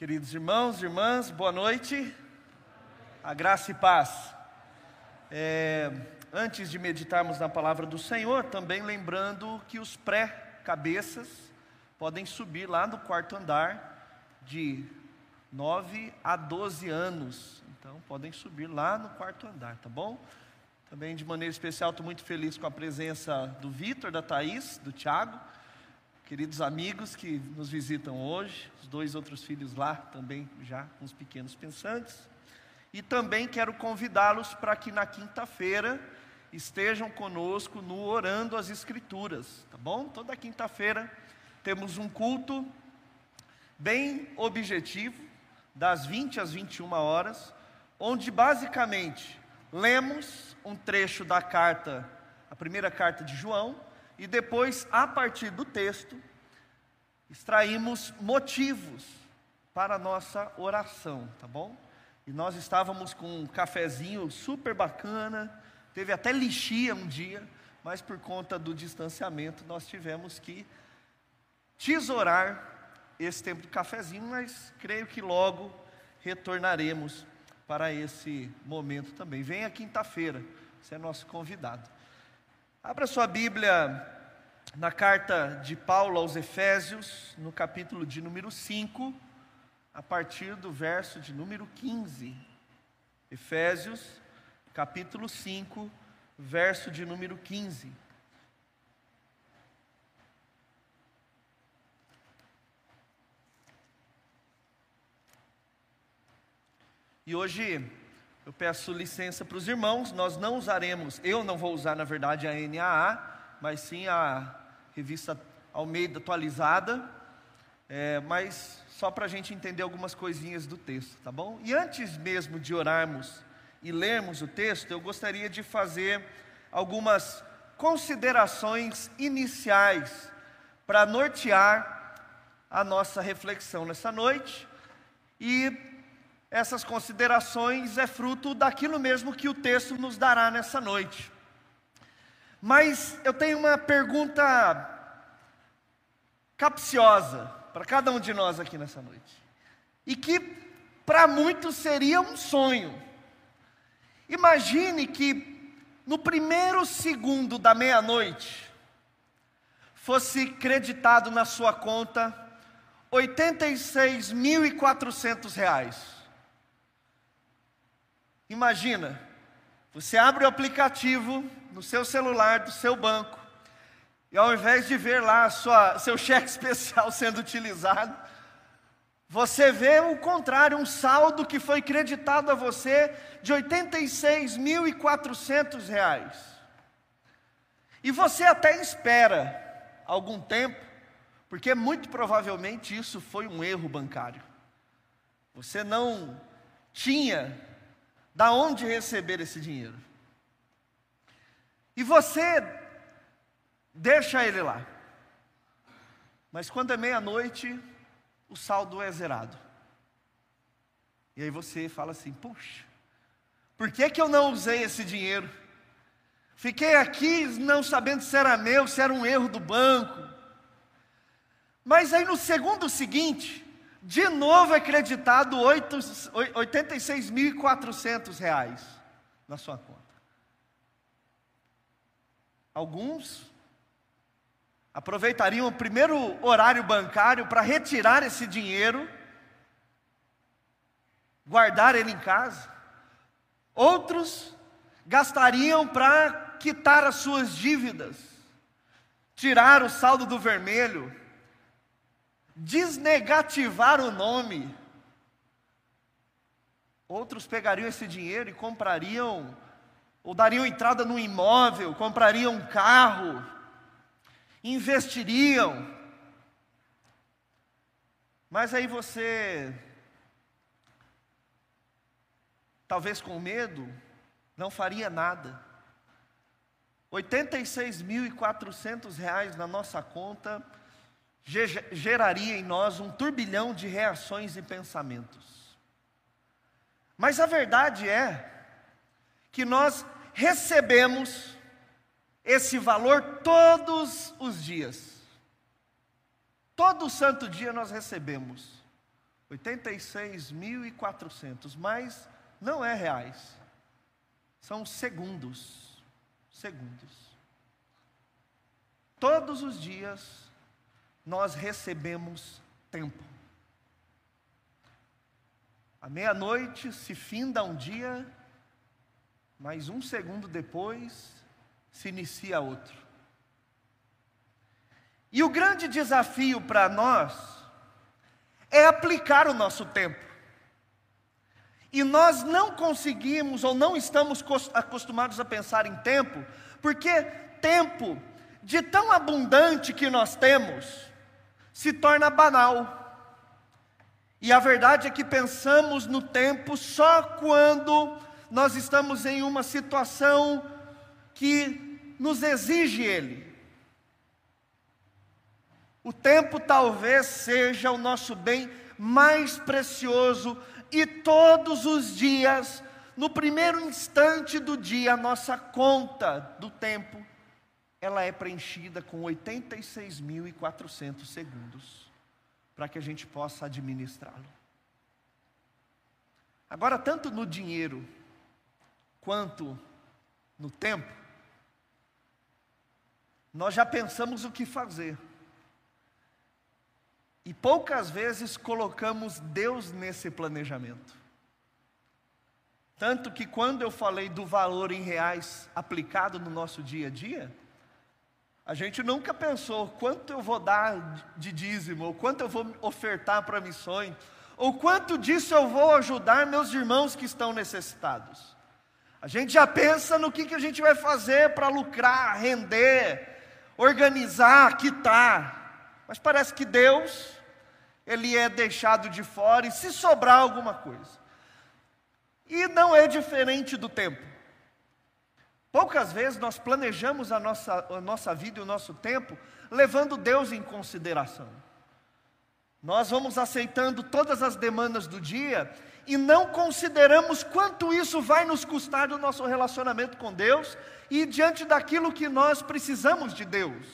Queridos irmãos, irmãs, boa noite. A graça e paz. É, antes de meditarmos na palavra do Senhor, também lembrando que os pré-cabeças podem subir lá no quarto andar de 9 a 12 anos. Então, podem subir lá no quarto andar, tá bom? Também de maneira especial, estou muito feliz com a presença do Vitor, da Thaís, do Tiago queridos amigos que nos visitam hoje, os dois outros filhos lá também já com os pequenos pensantes. E também quero convidá-los para que na quinta-feira estejam conosco no Orando as Escrituras, tá bom? Toda quinta-feira temos um culto bem objetivo, das 20 às 21 horas, onde basicamente lemos um trecho da carta, a primeira carta de João, e depois, a partir do texto, extraímos motivos para a nossa oração, tá bom? E nós estávamos com um cafezinho super bacana, teve até lixia um dia, mas por conta do distanciamento nós tivemos que tesourar esse tempo de cafezinho, mas creio que logo retornaremos para esse momento também. Venha quinta-feira, você é nosso convidado. Abra sua Bíblia na carta de Paulo aos Efésios, no capítulo de número 5, a partir do verso de número 15. Efésios, capítulo 5, verso de número 15. E hoje eu peço licença para os irmãos, nós não usaremos, eu não vou usar na verdade a NAA, mas sim a revista Almeida atualizada, é, mas só para a gente entender algumas coisinhas do texto, tá bom? E antes mesmo de orarmos e lermos o texto, eu gostaria de fazer algumas considerações iniciais para nortear a nossa reflexão nessa noite. E essas considerações é fruto daquilo mesmo que o texto nos dará nessa noite. Mas eu tenho uma pergunta capciosa para cada um de nós aqui nessa noite. E que para muitos seria um sonho. Imagine que no primeiro segundo da meia-noite fosse creditado na sua conta 86.400 reais. Imagina, você abre o aplicativo no seu celular do seu banco, e ao invés de ver lá sua, seu cheque especial sendo utilizado, você vê o contrário, um saldo que foi creditado a você de 86.400 reais. E você até espera algum tempo, porque muito provavelmente isso foi um erro bancário. Você não tinha da onde receber esse dinheiro. E você deixa ele lá. Mas quando é meia-noite, o saldo é zerado. E aí você fala assim: puxa, por que, que eu não usei esse dinheiro? Fiquei aqui não sabendo se era meu, se era um erro do banco. Mas aí no segundo seguinte, de novo é creditado R$ 86.400 na sua conta. Alguns aproveitariam o primeiro horário bancário para retirar esse dinheiro, guardar ele em casa. Outros gastariam para quitar as suas dívidas, tirar o saldo do vermelho, desnegativar o nome. Outros pegariam esse dinheiro e comprariam ou dariam entrada no imóvel, comprariam um carro, investiriam. Mas aí você, talvez com medo, não faria nada. 86.400 reais na nossa conta geraria em nós um turbilhão de reações e pensamentos. Mas a verdade é que nós recebemos esse valor todos os dias. Todo santo dia nós recebemos 86.400, mas não é reais. São segundos. Segundos. Todos os dias nós recebemos tempo. À meia-noite se finda um dia, mas um segundo depois se inicia outro. E o grande desafio para nós é aplicar o nosso tempo. E nós não conseguimos ou não estamos acostumados a pensar em tempo, porque tempo, de tão abundante que nós temos, se torna banal. E a verdade é que pensamos no tempo só quando nós estamos em uma situação que nos exige ele. O tempo talvez seja o nosso bem mais precioso e todos os dias, no primeiro instante do dia, a nossa conta do tempo, ela é preenchida com 86.400 segundos, para que a gente possa administrá-lo. Agora, tanto no dinheiro quanto no tempo, nós já pensamos o que fazer. E poucas vezes colocamos Deus nesse planejamento. Tanto que quando eu falei do valor em reais aplicado no nosso dia a dia, a gente nunca pensou quanto eu vou dar de dízimo, ou quanto eu vou ofertar para missões, ou quanto disso eu vou ajudar meus irmãos que estão necessitados. A gente já pensa no que, que a gente vai fazer para lucrar, render, organizar, quitar. Mas parece que Deus ele é deixado de fora e se sobrar alguma coisa. E não é diferente do tempo. Poucas vezes nós planejamos a nossa, a nossa vida e o nosso tempo levando Deus em consideração. Nós vamos aceitando todas as demandas do dia e não consideramos quanto isso vai nos custar no nosso relacionamento com Deus e diante daquilo que nós precisamos de Deus.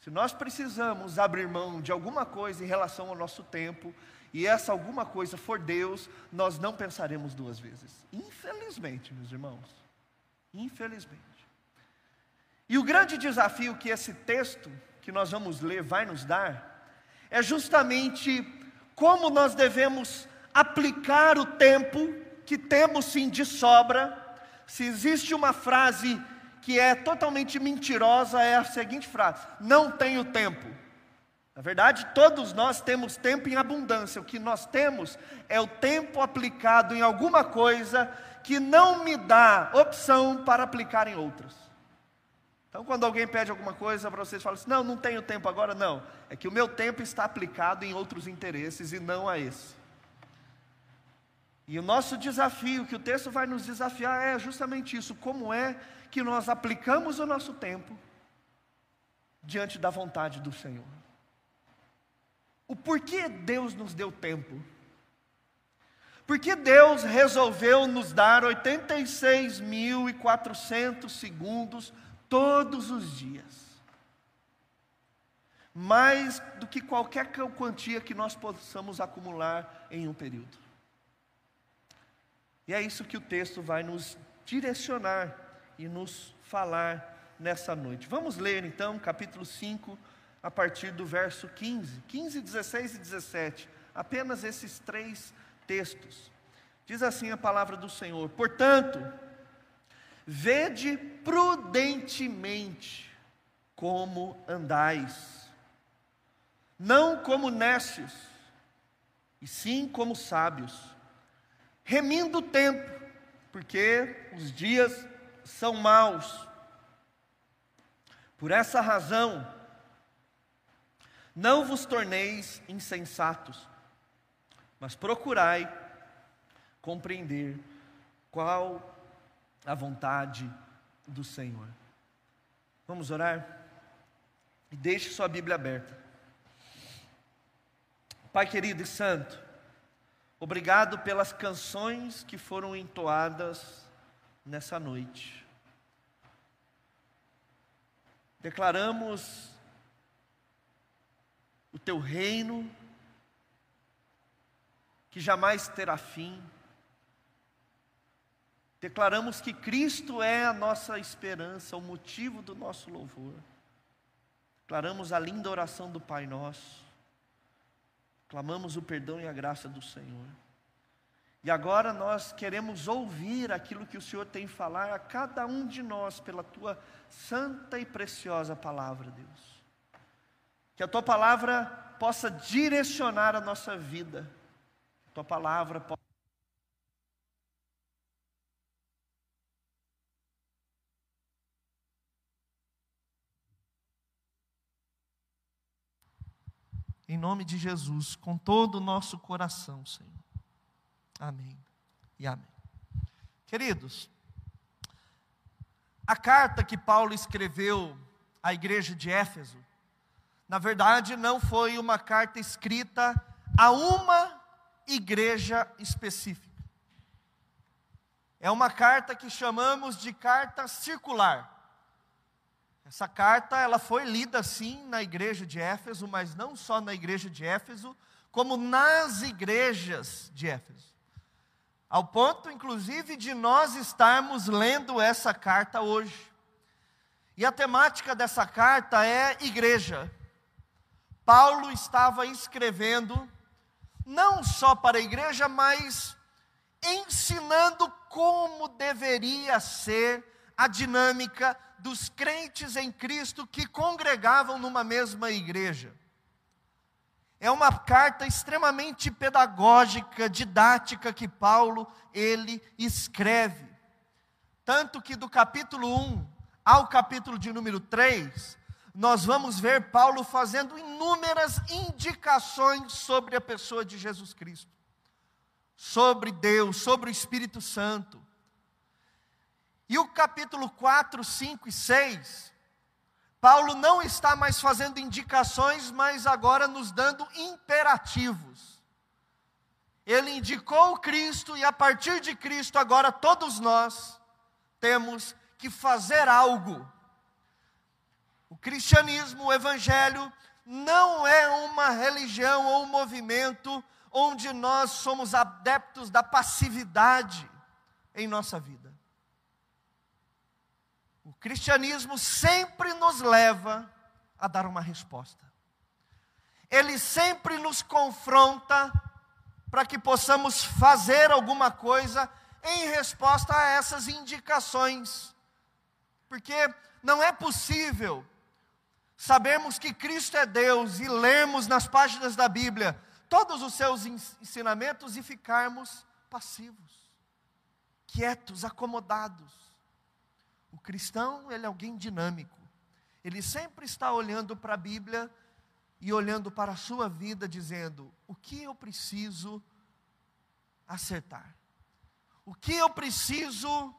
Se nós precisamos abrir mão de alguma coisa em relação ao nosso tempo, e essa alguma coisa for Deus, nós não pensaremos duas vezes. Infelizmente, meus irmãos. Infelizmente. E o grande desafio que esse texto que nós vamos ler vai nos dar é justamente como nós devemos aplicar o tempo que temos sim de sobra. Se existe uma frase que é totalmente mentirosa é a seguinte frase: não tenho tempo. Na verdade, todos nós temos tempo em abundância. O que nós temos é o tempo aplicado em alguma coisa que não me dá opção para aplicar em outras. Então, quando alguém pede alguma coisa para vocês, fala assim: não, não tenho tempo agora, não. É que o meu tempo está aplicado em outros interesses e não a esse. E o nosso desafio, que o texto vai nos desafiar, é justamente isso: como é que nós aplicamos o nosso tempo diante da vontade do Senhor. O porquê Deus nos deu tempo? Porque Deus resolveu nos dar 86.400 segundos todos os dias. Mais do que qualquer quantia que nós possamos acumular em um período. E é isso que o texto vai nos direcionar e nos falar nessa noite. Vamos ler então capítulo 5, a partir do verso 15, 15, 16 e 17, apenas esses três textos. Diz assim a palavra do Senhor: Portanto, vede prudentemente como andais, não como nécios, e sim como sábios, remindo o tempo, porque os dias são maus. Por essa razão, não vos torneis insensatos, mas procurai compreender qual a vontade do Senhor. Vamos orar? E deixe sua Bíblia aberta. Pai querido e santo, obrigado pelas canções que foram entoadas nessa noite. Declaramos o teu reino, que jamais terá fim. Declaramos que Cristo é a nossa esperança, o motivo do nosso louvor. Declaramos a linda oração do Pai Nosso. Clamamos o perdão e a graça do Senhor. E agora nós queremos ouvir aquilo que o Senhor tem a falar a cada um de nós pela tua santa e preciosa palavra, Deus. Que a tua palavra possa direcionar a nossa vida. Tua palavra possa em nome de Jesus, com todo o nosso coração, Senhor. Amém e amém. Queridos, a carta que Paulo escreveu à igreja de Éfeso, na verdade, não foi uma carta escrita a uma igreja específica. É uma carta que chamamos de carta circular. Essa carta ela foi lida sim na igreja de Éfeso, mas não só na igreja de Éfeso, como nas igrejas de Éfeso. Ao ponto, inclusive, de nós estarmos lendo essa carta hoje. E a temática dessa carta é igreja. Paulo estava escrevendo não só para a igreja, mas ensinando como deveria ser a dinâmica dos crentes em Cristo que congregavam numa mesma igreja. É uma carta extremamente pedagógica, didática que Paulo ele escreve. Tanto que do capítulo 1 ao capítulo de número 3, nós vamos ver Paulo fazendo inúmeras indicações sobre a pessoa de Jesus Cristo, sobre Deus, sobre o Espírito Santo. E o capítulo 4, 5 e 6, Paulo não está mais fazendo indicações, mas agora nos dando imperativos. Ele indicou Cristo e a partir de Cristo, agora todos nós temos que fazer algo. Cristianismo, o evangelho, não é uma religião ou um movimento onde nós somos adeptos da passividade em nossa vida. O cristianismo sempre nos leva a dar uma resposta. Ele sempre nos confronta para que possamos fazer alguma coisa em resposta a essas indicações. Porque não é possível sabermos que Cristo é Deus e lermos nas páginas da Bíblia todos os seus ensinamentos e ficarmos passivos, quietos, acomodados. O cristão, ele é alguém dinâmico. Ele sempre está olhando para a Bíblia e olhando para a sua vida, dizendo: o que eu preciso acertar? O que eu preciso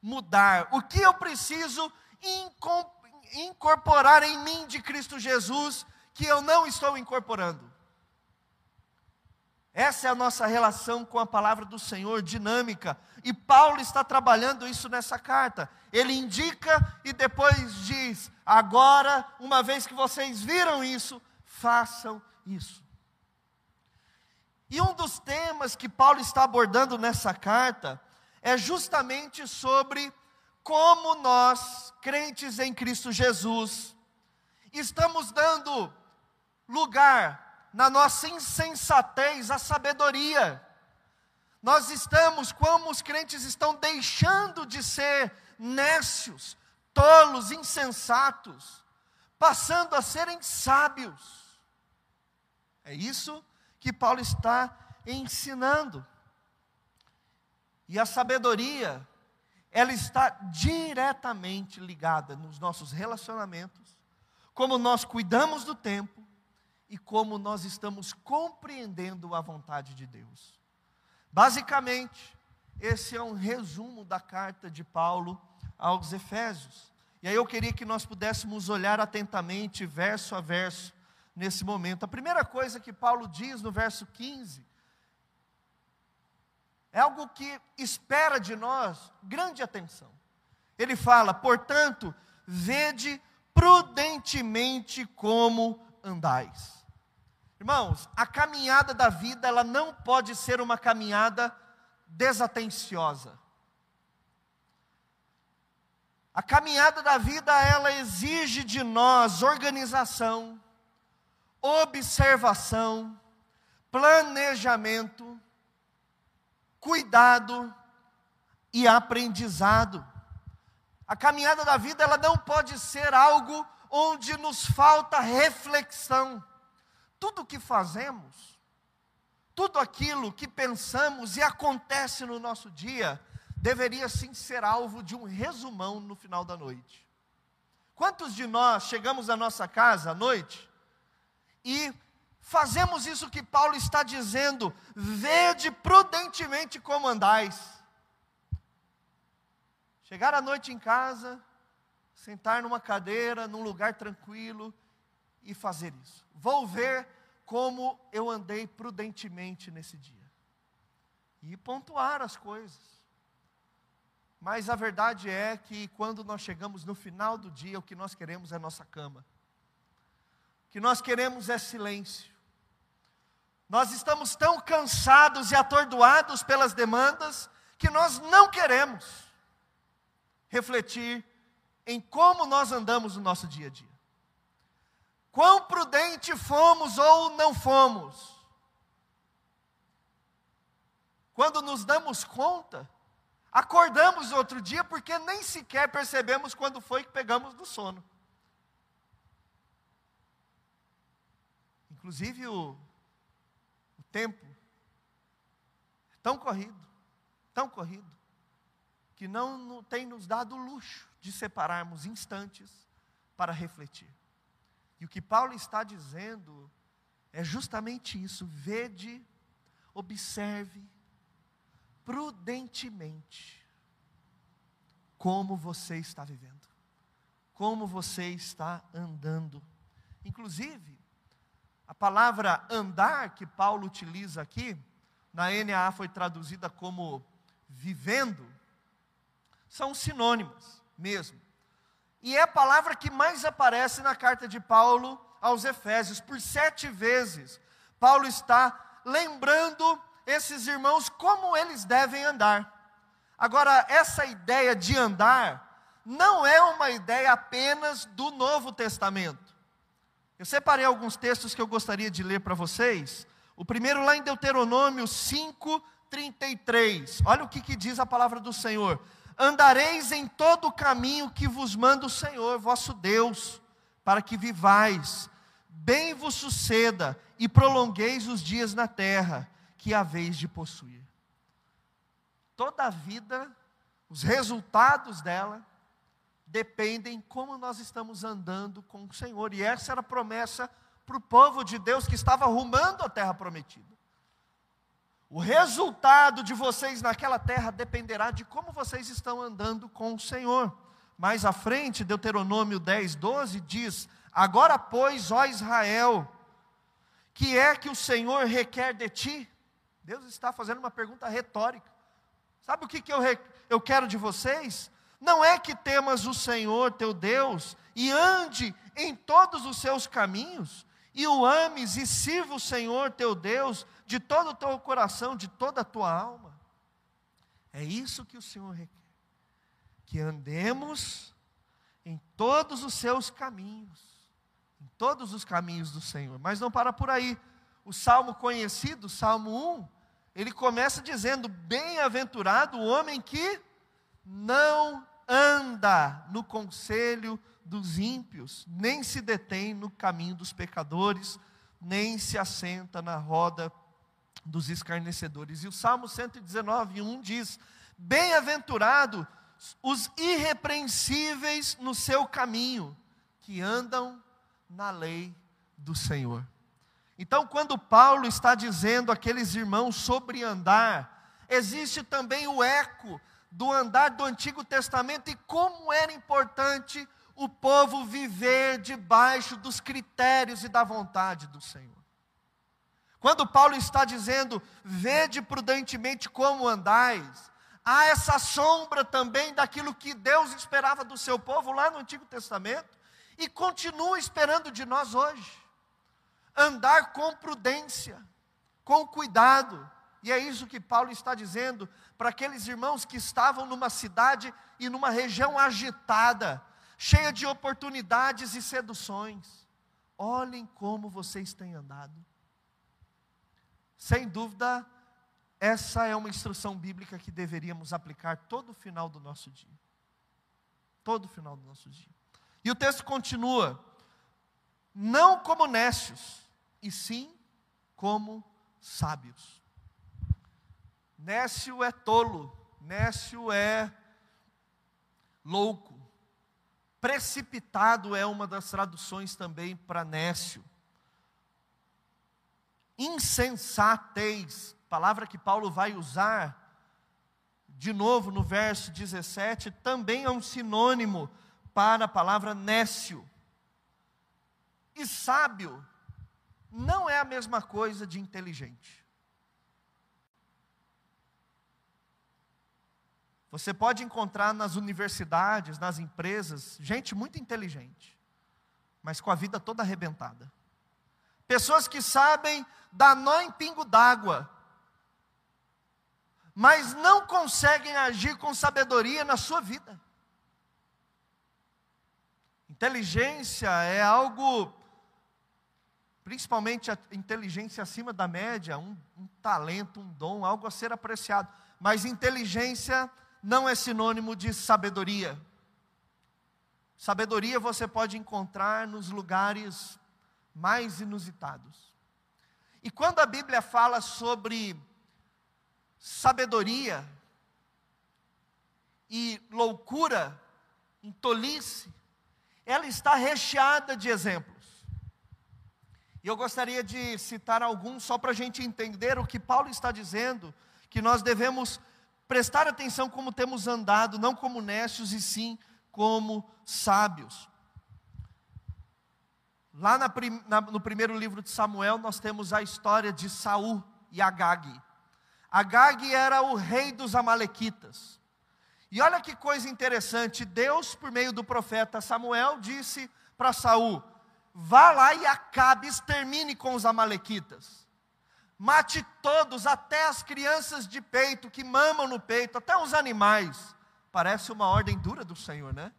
mudar? O que eu preciso incorporar em mim de Cristo Jesus que eu não estou incorporando? Essa é a nossa relação com a palavra do Senhor, dinâmica. E Paulo está trabalhando isso nessa carta. Ele indica e depois diz: agora, uma vez que vocês viram isso, façam isso. E um dos temas que Paulo está abordando nessa carta é justamente sobre como nós, crentes em Cristo Jesus, estamos dando lugar na nossa insensatez a sabedoria. Nós estamos, como os crentes estão deixando de ser nécios, tolos, insensatos, passando a serem sábios. É isso que Paulo está ensinando. E a sabedoria, ela está diretamente ligada nos nossos relacionamentos, como nós cuidamos do tempo, e como nós estamos compreendendo a vontade de Deus. Basicamente, esse é um resumo da carta de Paulo aos Efésios. E aí eu queria que nós pudéssemos olhar atentamente, verso a verso, nesse momento. A primeira coisa que Paulo diz no verso 15 é algo que espera de nós grande atenção. Ele fala, portanto, vede prudentemente como andais. Irmãos, a caminhada da vida, ela não pode ser uma caminhada desatenciosa. A caminhada da vida, ela exige de nós organização, observação, planejamento, cuidado e aprendizado. A caminhada da vida, ela não pode ser algo onde nos falta reflexão. Tudo o que fazemos, tudo aquilo que pensamos e acontece no nosso dia, deveria sim ser alvo de um resumão no final da noite. Quantos de nós chegamos à nossa casa à noite e fazemos isso que Paulo está dizendo: vede prudentemente como andais. Chegar à noite em casa, sentar numa cadeira, num lugar tranquilo e fazer isso. Vou ver como eu andei prudentemente nesse dia. E pontuar as coisas. Mas a verdade é que quando nós chegamos no final do dia, o que nós queremos é nossa cama. O que nós queremos é silêncio. Nós estamos tão cansados e atordoados pelas demandas que nós não queremos refletir em como nós andamos no nosso dia a dia. Quão prudente fomos ou não fomos. Quando nos damos conta, Acordamos outro dia porque nem sequer percebemos quando foi que pegamos do sono. Inclusive o, tempo tão corrido, tão corrido, que não tem nos dado o luxo de separarmos instantes para refletir. E o que Paulo está dizendo é justamente isso: vede, observe, prudentemente como você está vivendo, como você está andando. Inclusive, a palavra andar que Paulo utiliza aqui, na NAA foi traduzida como vivendo, são sinônimas mesmo. E é a palavra que mais aparece na carta de Paulo aos Efésios. Por sete vezes, Paulo está lembrando esses irmãos como eles devem andar. Agora, essa ideia de andar não é uma ideia apenas do Novo Testamento. Eu separei alguns textos que eu gostaria de ler para vocês. O primeiro lá em Deuteronômio 5, 33. Olha o que, que diz a palavra do Senhor. Andareis em todo o caminho que vos manda o Senhor, vosso Deus, para que vivais, bem vos suceda e prolongueis os dias na terra que a vez de possuir. Toda a vida, os resultados dela, dependem como nós estamos andando com o Senhor. E essa era a promessa para o povo de Deus que estava rumando a terra prometida. O resultado de vocês naquela terra dependerá de como vocês estão andando com o Senhor. Mais à frente, Deuteronômio 10, 12 diz: Agora, pois, ó Israel, que é que o Senhor requer de ti? Deus está fazendo uma pergunta retórica. Sabe o que, que eu, eu quero de vocês? Não é que temas o Senhor teu Deus e ande em todos os seus caminhos, e o ames e sirva o Senhor teu Deus de todo o teu coração, de toda a tua alma. É isso que o Senhor requer. Que andemos em todos os seus caminhos, em todos os caminhos do Senhor. Mas não para por aí o salmo conhecido, Salmo 1, ele começa dizendo: Bem-aventurado o homem que não anda no conselho dos ímpios, nem se detém no caminho dos pecadores, nem se assenta na roda dos escarnecedores. E o Salmo 119, 1 diz: Bem-aventurado os irrepreensíveis no seu caminho, que andam na lei do Senhor. Então, quando Paulo está dizendo àqueles irmãos sobre andar, existe também o eco do andar do Antigo Testamento e como era importante o povo viver debaixo dos critérios e da vontade do Senhor. Quando Paulo está dizendo, vede prudentemente como andais, há essa sombra também daquilo que Deus esperava do seu povo lá no Antigo Testamento e continua esperando de nós hoje andar com prudência, com cuidado. E é isso que Paulo está dizendo para aqueles irmãos que estavam numa cidade e numa região agitada, cheia de oportunidades e seduções. Olhem como vocês têm andado. Sem dúvida, essa é uma instrução bíblica que deveríamos aplicar todo o final do nosso dia. Todo o final do nosso dia. E o texto continua: não como nécios, e sim como sábios. Nécio é tolo, nécio é louco. Precipitado é uma das traduções também para nécio. Insensatez, palavra que Paulo vai usar de novo no verso 17, também é um sinônimo para a palavra nécio. E sábio não é a mesma coisa de inteligente. Você pode encontrar nas universidades, nas empresas, gente muito inteligente, mas com a vida toda arrebentada. Pessoas que sabem dar nó em pingo d'água, mas não conseguem agir com sabedoria na sua vida. Inteligência é algo, principalmente a inteligência acima da média, um, um talento, um dom, algo a ser apreciado. Mas inteligência não é sinônimo de sabedoria. Sabedoria você pode encontrar nos lugares mais inusitados. E quando a Bíblia fala sobre sabedoria e loucura, em tolice, ela está recheada de exemplos. E eu gostaria de citar alguns só para a gente entender o que Paulo está dizendo, que nós devemos prestar atenção como temos andado, não como necios, e sim como sábios. Lá na, na, no primeiro livro de Samuel, nós temos a história de Saul e Agag. Agag era o rei dos Amalequitas. E olha que coisa interessante, Deus, por meio do profeta Samuel, disse para Saul: vá lá e acabe, extermine com os Amalequitas mate todos, até as crianças de peito que mamam no peito, até os animais. Parece uma ordem dura do Senhor, né?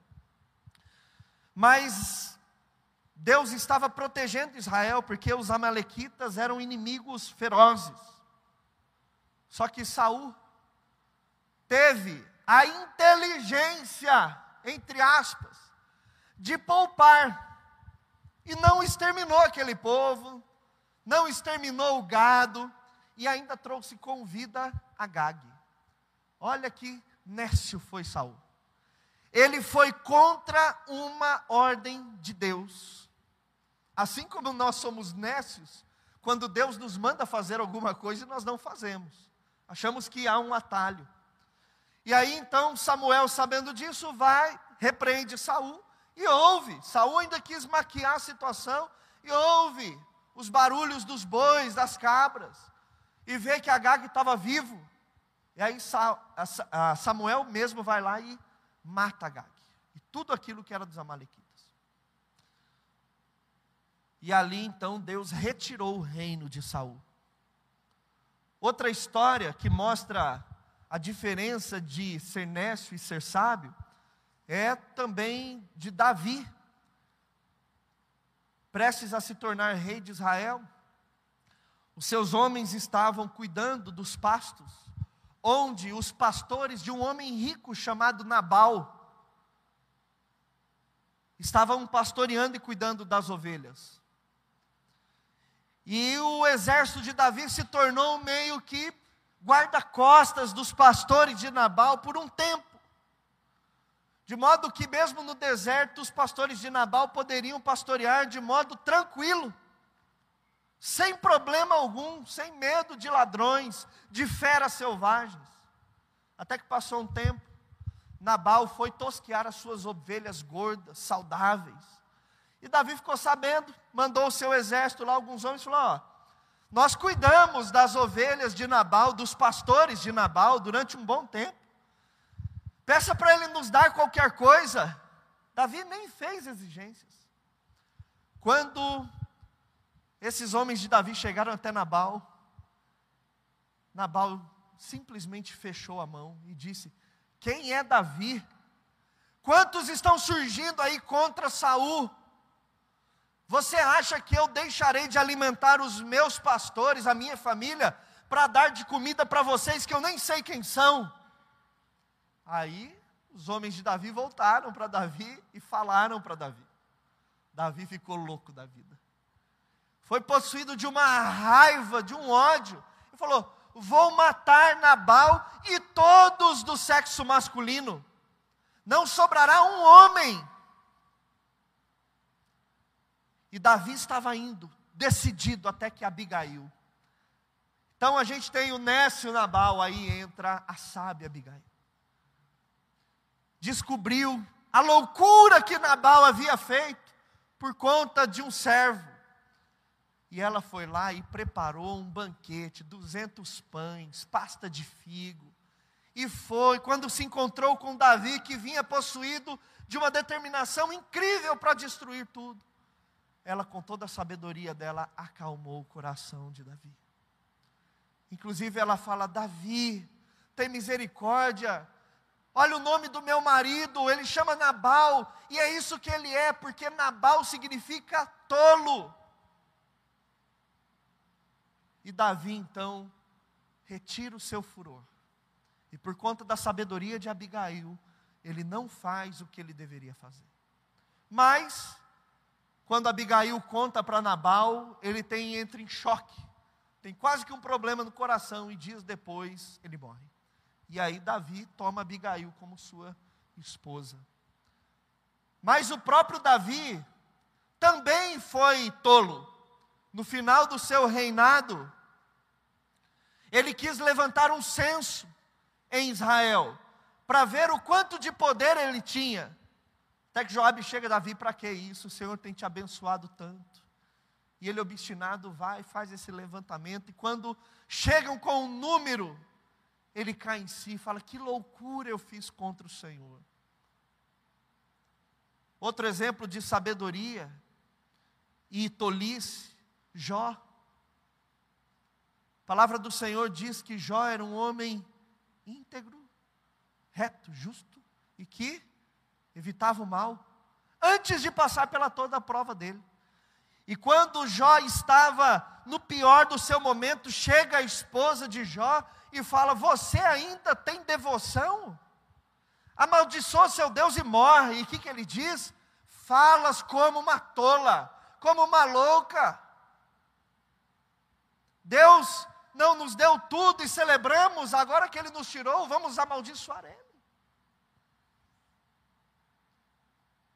Mas Deus estava protegendo Israel porque os amalequitas eram inimigos ferozes. Só que Saul teve a inteligência, entre aspas, de poupar e não exterminou aquele povo, não exterminou o gado e ainda trouxe com vida a Gag. Olha que nécio foi Saul. Ele foi contra uma ordem de Deus. Assim como nós somos nécios, quando Deus nos manda fazer alguma coisa, nós não fazemos. Achamos que há um atalho. E aí então Samuel, sabendo disso, vai, repreende Saul e ouve. Saul ainda quis maquiar a situação e ouve os barulhos dos bois, das cabras, e vê que Agag estava vivo. E aí Samuel mesmo vai lá e mata Agag. E tudo aquilo que era dos amalequitas. E ali então Deus retirou o reino de Saul. Outra história que mostra a diferença de ser nécio e ser sábio é também de Davi prestes a se tornar rei de Israel, os seus homens estavam cuidando dos pastos, onde os pastores de um homem rico chamado Nabal estavam pastoreando e cuidando das ovelhas. E o exército de Davi se tornou meio que guarda-costas dos pastores de Nabal por um tempo. De modo que, mesmo no deserto, os pastores de Nabal poderiam pastorear de modo tranquilo, sem problema algum, sem medo de ladrões, de feras selvagens. Até que passou um tempo, Nabal foi tosquear as suas ovelhas gordas, saudáveis. E Davi ficou sabendo, mandou o seu exército lá, alguns homens, falou: Ó, nós cuidamos das ovelhas de Nabal, dos pastores de Nabal, durante um bom tempo. Peça para ele nos dar qualquer coisa. Davi nem fez exigências. Quando esses homens de Davi chegaram até Nabal. Nabal simplesmente fechou a mão e disse: Quem é Davi? Quantos estão surgindo aí contra Saul? Você acha que eu deixarei de alimentar os meus pastores, a minha família, para dar de comida para vocês que eu nem sei quem são? Aí os homens de Davi voltaram para Davi e falaram para Davi. Davi ficou louco da vida. Foi possuído de uma raiva, de um ódio. E falou: Vou matar Nabal e todos do sexo masculino. Não sobrará um homem. E Davi estava indo, decidido até que Abigail. Então a gente tem o Nécio Nabal, aí entra a sábia Abigail. Descobriu a loucura que Nabal havia feito por conta de um servo. E ela foi lá e preparou um banquete, 200 pães, pasta de figo, e foi, quando se encontrou com Davi, que vinha possuído de uma determinação incrível para destruir tudo, ela, com toda a sabedoria dela, acalmou o coração de Davi. Inclusive, ela fala: Davi, tem misericórdia. Olha o nome do meu marido, ele chama Nabal, e é isso que ele é, porque Nabal significa tolo. E Davi, então, retira o seu furor e por conta da sabedoria de Abigail, ele não faz o que ele deveria fazer. Mas, quando Abigail conta para Nabal, ele tem entra em choque. Tem quase que um problema no coração e dias depois ele morre. E aí Davi toma Abigail como sua esposa. Mas o próprio Davi também foi tolo. No final do seu reinado, ele quis levantar um censo em Israel, para ver o quanto de poder ele tinha. Até que Joabe chega, Davi, para que isso? O Senhor tem te abençoado tanto. E ele, obstinado, vai faz esse levantamento. E quando chegam com um número, ele cai em si e fala: Que loucura eu fiz contra o Senhor. Outro exemplo de sabedoria e tolice, Jó. A palavra do Senhor diz que Jó era um homem íntegro, reto, justo e que evitava o mal antes de passar pela toda a prova dele. E quando Jó estava no pior do seu momento, chega a esposa de Jó e fala: Você ainda tem devoção? Amaldiçoa seu Deus e morre. E o que, que ele diz? Falas como uma tola, como uma louca. Deus não nos deu tudo e celebramos, agora que Ele nos tirou, vamos amaldiçoar Ele.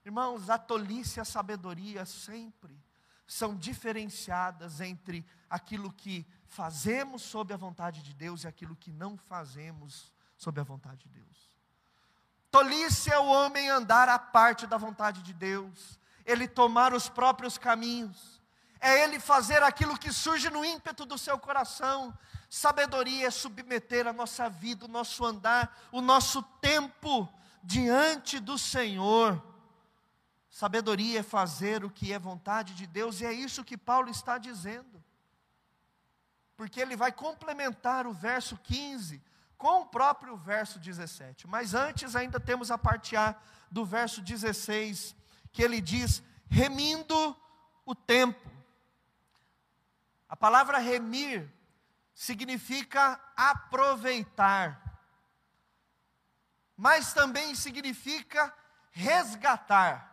Irmãos, a tolice e a sabedoria sempre são diferenciadas entre aquilo que fazemos sob a vontade de Deus e aquilo que não fazemos sob a vontade de Deus. Tolice é o homem andar à parte da vontade de Deus, ele tomar os próprios caminhos é Ele fazer aquilo que surge no ímpeto do seu coração. Sabedoria é submeter a nossa vida, o nosso andar, o nosso tempo diante do Senhor. Sabedoria é fazer o que é vontade de Deus, e é isso que Paulo está dizendo. Porque ele vai complementar o verso 15 com o próprio verso 17. Mas antes, ainda temos a parte A do verso 16, que ele diz: remindo o tempo. A palavra remir significa aproveitar, mas também significa resgatar.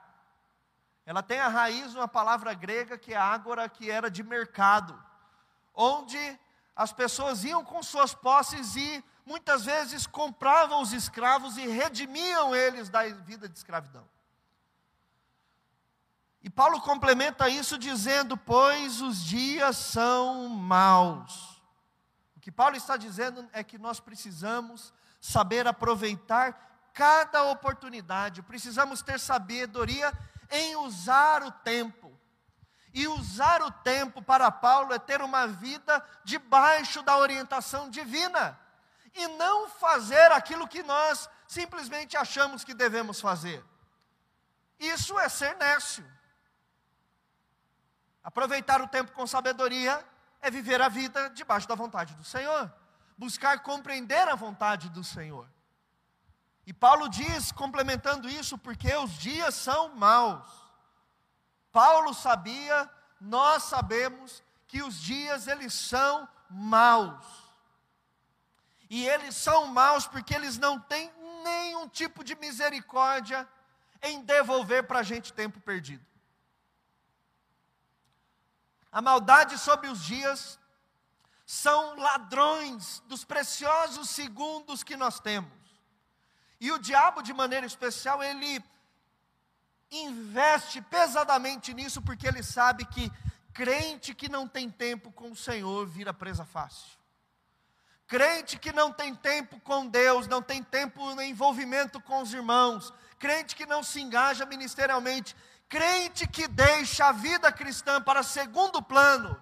Ela tem a raiz uma palavra grega que é ágora, que era de mercado, onde as pessoas iam com suas posses e muitas vezes compravam os escravos e redimiam eles da vida de escravidão. E Paulo complementa isso dizendo: Pois os dias são maus. O que Paulo está dizendo é que nós precisamos saber aproveitar cada oportunidade, precisamos ter sabedoria em usar o tempo. E usar o tempo para Paulo é ter uma vida debaixo da orientação divina e não fazer aquilo que nós simplesmente achamos que devemos fazer. Isso é ser nécio. Aproveitar o tempo com sabedoria é viver a vida debaixo da vontade do Senhor, buscar compreender a vontade do Senhor. E Paulo diz, complementando isso, porque os dias são maus. Paulo sabia, nós sabemos que os dias eles são maus. E eles são maus porque eles não têm nenhum tipo de misericórdia em devolver para a gente tempo perdido. A maldade sobre os dias são ladrões dos preciosos segundos que nós temos. E o diabo, de maneira especial, ele investe pesadamente nisso, porque ele sabe que crente que não tem tempo com o Senhor vira presa fácil. Crente que não tem tempo com Deus, não tem tempo no envolvimento com os irmãos, crente que não se engaja ministerialmente, crente que deixa a vida cristã para segundo plano,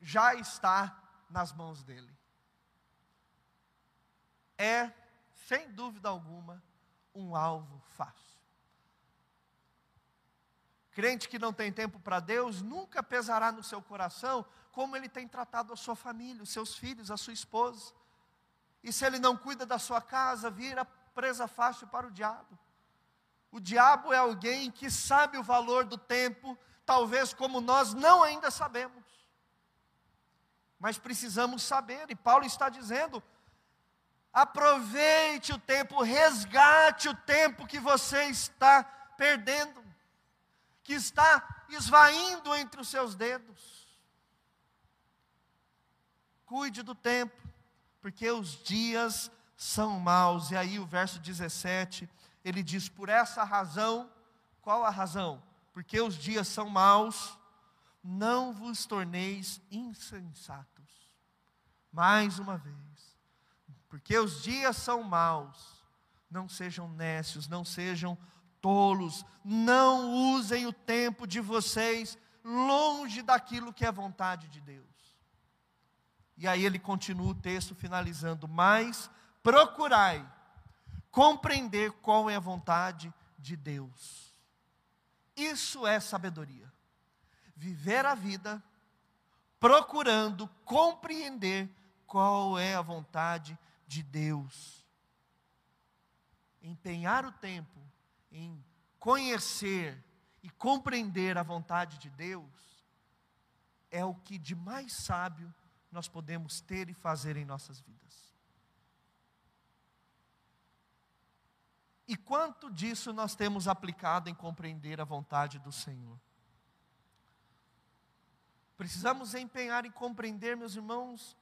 já está nas mãos dele. É, sem dúvida alguma, um alvo fácil. Crente que não tem tempo para Deus nunca pesará no seu coração como ele tem tratado a sua família, os seus filhos, a sua esposa. E se ele não cuida da sua casa, vira presa fácil para o diabo. O diabo é alguém que sabe o valor do tempo, talvez como nós não ainda sabemos. Mas precisamos saber, e Paulo está dizendo: aproveite o tempo, resgate o tempo que você está perdendo, que está esvaindo entre os seus dedos. Cuide do tempo, porque os dias são maus. E aí o verso 17, ele diz: Por essa razão, qual a razão? Porque os dias são maus, não vos torneis insensatos. Mais uma vez, porque os dias são maus, não sejam nécios, não sejam tolos, não usem o tempo de vocês longe daquilo que é vontade de Deus. E aí ele continua o texto finalizando: Mas procurai compreender qual é a vontade de Deus. Isso é sabedoria. Viver a vida procurando compreender qual é a vontade de Deus. Empenhar o tempo em conhecer e compreender a vontade de Deus é o que de mais sábio nós podemos ter e fazer em nossas vidas. E quanto disso nós temos aplicado em compreender a vontade do Senhor? Precisamos empenhar em compreender, meus irmãos,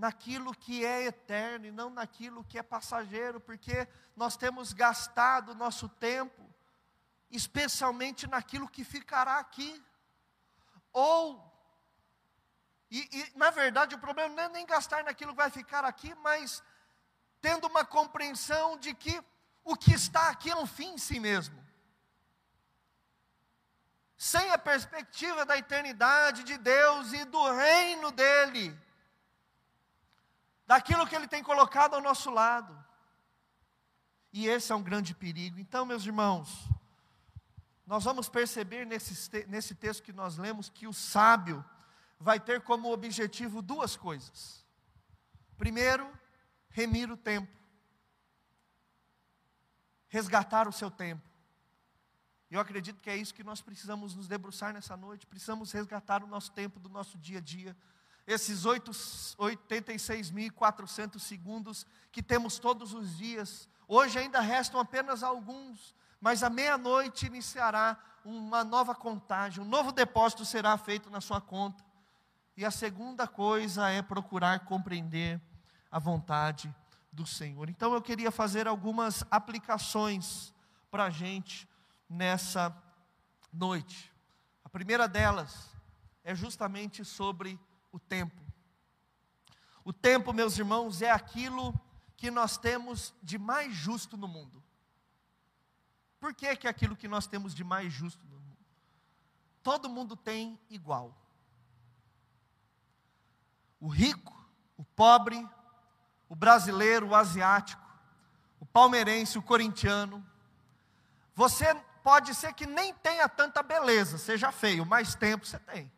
naquilo que é eterno e não naquilo que é passageiro, porque nós temos gastado nosso tempo, especialmente naquilo que ficará aqui, ou e, e, na verdade, o problema não é nem gastar naquilo que vai ficar aqui, mas tendo uma compreensão de que o que está aqui é um fim em si mesmo. Sem a perspectiva da eternidade de Deus e do reino dEle, daquilo que Ele tem colocado ao nosso lado. E esse é um grande perigo. Então, meus irmãos, nós vamos perceber nesse, nesse texto que nós lemos que o sábio, vai ter como objetivo duas coisas. Primeiro, remir o tempo, resgatar o seu tempo. Eu acredito que é isso que nós precisamos nos debruçar nessa noite. Precisamos resgatar o nosso tempo do nosso dia a dia. Esses 86.400 segundos que temos todos os dias. Hoje ainda restam apenas alguns, mas à meia-noite iniciará uma nova contagem, um novo depósito será feito na sua conta. E a segunda coisa é procurar compreender a vontade do Senhor. Então eu queria fazer algumas aplicações para a gente nessa noite. A primeira delas é justamente sobre o tempo. O tempo, meus irmãos, é aquilo que nós temos de mais justo no mundo. Por que, que é aquilo que nós temos de mais justo no mundo? Todo mundo tem igual o rico, o pobre, o brasileiro, o asiático, o palmeirense, o corintiano. Você pode ser que nem tenha tanta beleza, seja feio, mas tempo você tem.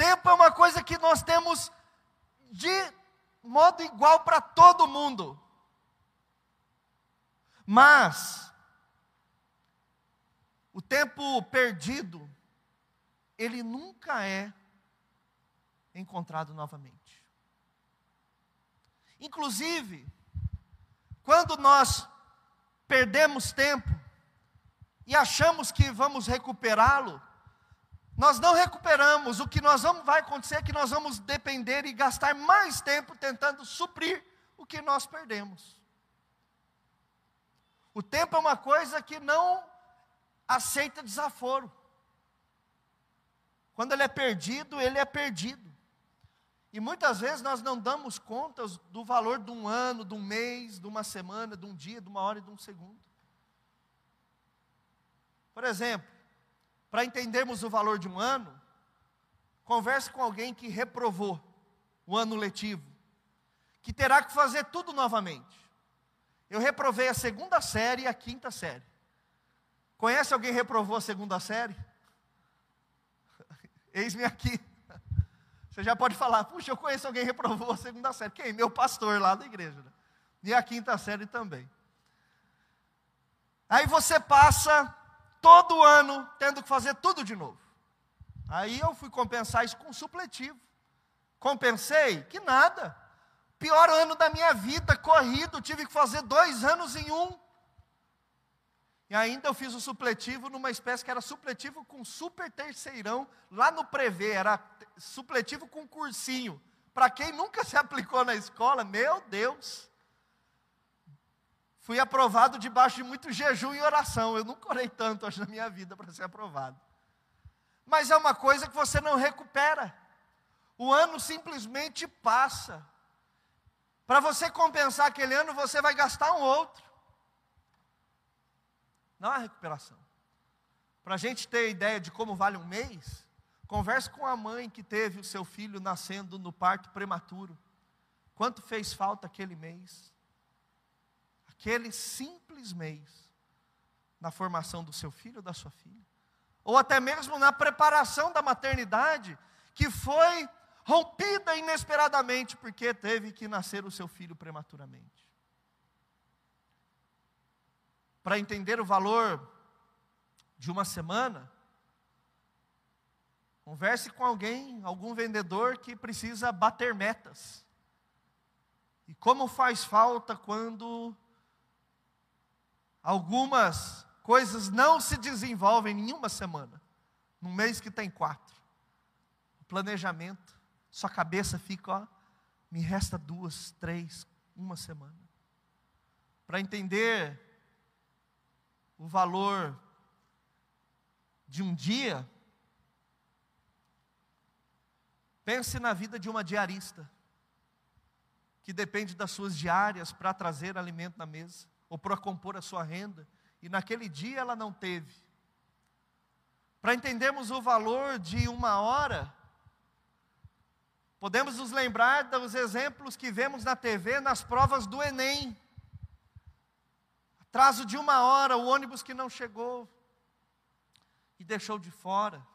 Tempo é uma coisa que nós temos de modo igual para todo mundo. Mas, o tempo perdido, ele nunca é encontrado novamente. Inclusive, quando nós perdemos tempo e achamos que vamos recuperá-lo, nós não recuperamos. O que nós vamos, vai acontecer é que nós vamos depender e gastar mais tempo tentando suprir o que nós perdemos. O tempo é uma coisa que não aceita desaforo. Quando ele é perdido, ele é perdido. E muitas vezes nós não damos contas do valor de um ano, de um mês, de uma semana, de um dia, de uma hora e de um segundo. Por exemplo, para entendermos o valor de um ano, converse com alguém que reprovou o ano letivo, que terá que fazer tudo novamente. Eu reprovei a segunda série e a quinta série. Conhece alguém que reprovou a segunda série? Eis-me aqui. Você já pode falar, puxa, eu conheço alguém que reprovou a segunda série. Quem? Meu pastor lá da igreja. Né? E a quinta série também. Aí você passa todo ano tendo que fazer tudo de novo. Aí eu fui compensar isso com supletivo. Compensei? Que nada. Pior ano da minha vida, corrido, tive que fazer dois anos em um. E ainda eu fiz o supletivo numa espécie que era supletivo com super terceirão, lá no Prevê, era supletivo com cursinho. Para quem nunca se aplicou na escola, meu Deus. Fui aprovado debaixo de muito jejum e oração. Eu nunca orei tanto acho, na minha vida para ser aprovado. Mas é uma coisa que você não recupera. O ano simplesmente passa. Para você compensar aquele ano, você vai gastar um outro. Não há recuperação. Para a gente ter ideia de como vale um mês, converse com a mãe que teve o seu filho nascendo no parto prematuro. Quanto fez falta aquele mês? Aquele simples mês na formação do seu filho ou da sua filha. Ou até mesmo na preparação da maternidade, que foi rompida inesperadamente porque teve que nascer o seu filho prematuramente para entender o valor de uma semana, converse com alguém, algum vendedor que precisa bater metas. E como faz falta quando algumas coisas não se desenvolvem em uma semana, num mês que tem quatro. O planejamento, sua cabeça fica, ó, me resta duas, três, uma semana. Para entender o valor de um dia, pense na vida de uma diarista, que depende das suas diárias para trazer alimento na mesa, ou para compor a sua renda, e naquele dia ela não teve. Para entendermos o valor de uma hora, podemos nos lembrar dos exemplos que vemos na TV nas provas do Enem. Atraso de uma hora, o ônibus que não chegou e deixou de fora.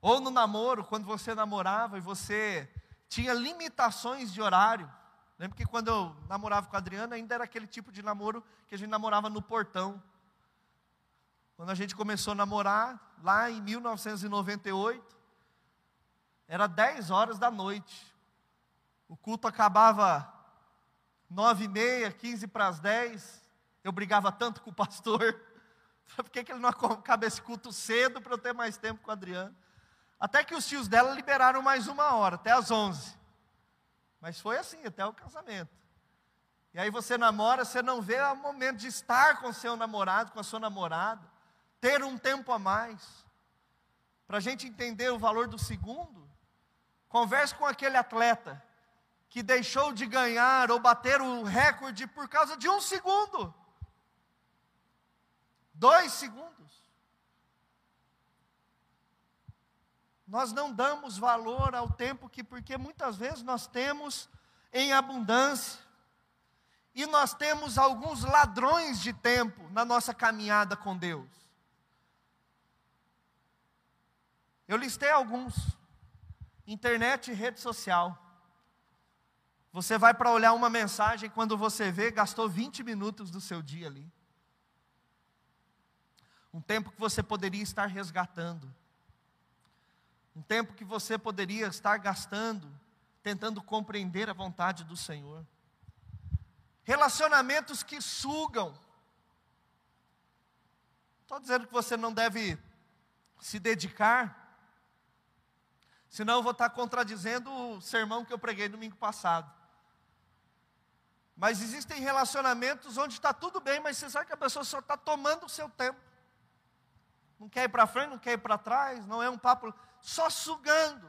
Ou no namoro, quando você namorava e você tinha limitações de horário. Lembro que quando eu namorava com a Adriana, ainda era aquele tipo de namoro que a gente namorava no portão. Quando a gente começou a namorar, lá em 1998, era 10 horas da noite. O culto acabava nove e meia, quinze para as dez, eu brigava tanto com o pastor, por que, que ele não acaba esse culto cedo para eu ter mais tempo com o Adriano? Até que os tios dela liberaram mais uma hora, até as onze. Mas foi assim, até o casamento. E aí você namora, você não vê o momento de estar com seu namorado, com a sua namorada, ter um tempo a mais. Para a gente entender o valor do segundo, converse com aquele atleta que deixou de ganhar ou bater o recorde por causa de um segundo. Dois segundos. Nós não damos valor ao tempo que, porque muitas vezes nós temos em abundância. e nós temos alguns ladrões de tempo na nossa caminhada com Deus. Eu listei alguns: internet e rede social. Você vai para olhar uma mensagem, quando você vê, gastou 20 minutos do seu dia ali. Um tempo que você poderia estar resgatando. Um tempo que você poderia estar gastando, tentando compreender a vontade do Senhor relacionamentos que sugam. Estou dizendo que você não deve se dedicar, senão eu vou estar contradizendo o sermão que eu preguei domingo passado. Mas existem relacionamentos onde está tudo bem, mas você sabe que a pessoa só está tomando o seu tempo. Não quer ir para frente, não quer ir para trás, não é um papo, só sugando.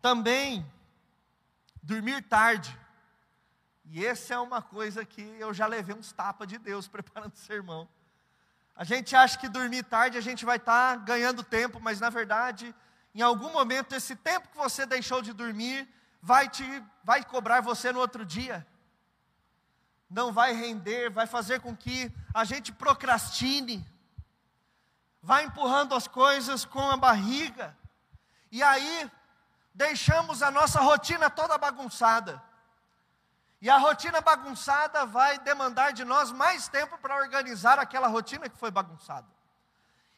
Também dormir tarde. E essa é uma coisa que eu já levei uns tapas de Deus preparando o sermão. A gente acha que dormir tarde a gente vai estar tá ganhando tempo, mas na verdade, em algum momento, esse tempo que você deixou de dormir vai te vai cobrar você no outro dia. Não vai render, vai fazer com que a gente procrastine, vai empurrando as coisas com a barriga. E aí, deixamos a nossa rotina toda bagunçada. E a rotina bagunçada vai demandar de nós mais tempo para organizar aquela rotina que foi bagunçada.